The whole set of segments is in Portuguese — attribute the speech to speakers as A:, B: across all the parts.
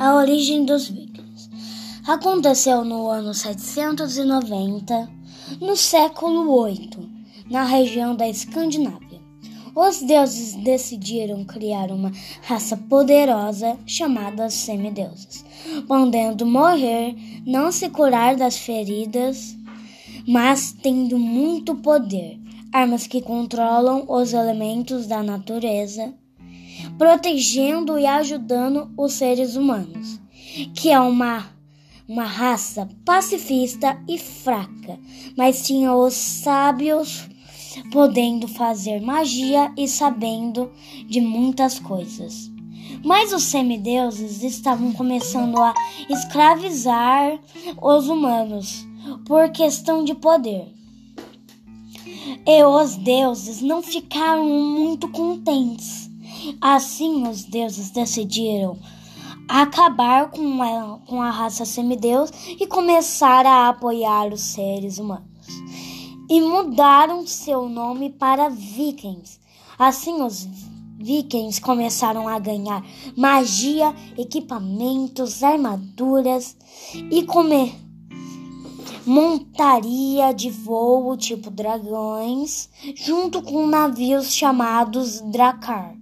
A: A origem dos vikings aconteceu no ano 790, no século VIII, na região da Escandinávia. Os deuses decidiram criar uma raça poderosa chamada semideuses, podendo morrer, não se curar das feridas, mas tendo muito poder, armas que controlam os elementos da natureza protegendo e ajudando os seres humanos, que é uma, uma raça pacifista e fraca, mas tinha os sábios podendo fazer magia e sabendo de muitas coisas. Mas os semideuses estavam começando a escravizar os humanos por questão de poder. E os deuses não ficaram muito contentes Assim, os deuses decidiram acabar com a, com a raça semideus e começar a apoiar os seres humanos. E mudaram seu nome para Vikings. Assim, os Vikings começaram a ganhar magia, equipamentos, armaduras e comer montaria de voo tipo dragões, junto com navios chamados Drakkar.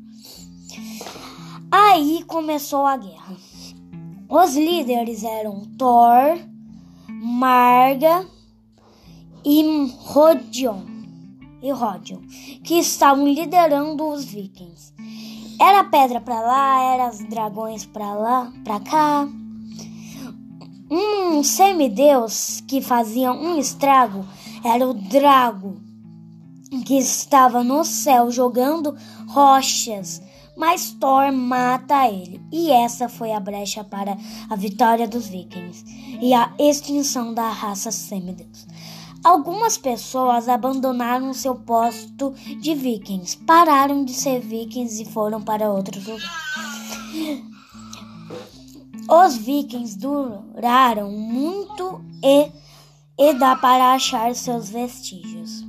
A: Aí começou a guerra. Os líderes eram Thor, Marga e Rodion, e Rodion, que estavam liderando os vikings. Era pedra para lá, era os dragões para lá, para cá. Um semideus que fazia um estrago era o Drago, que estava no céu jogando rochas mas Thor mata ele. E essa foi a brecha para a vitória dos vikings e a extinção da raça semideus. Algumas pessoas abandonaram seu posto de vikings, pararam de ser vikings e foram para outros lugares. Os vikings duraram muito e, e dá para achar seus vestígios.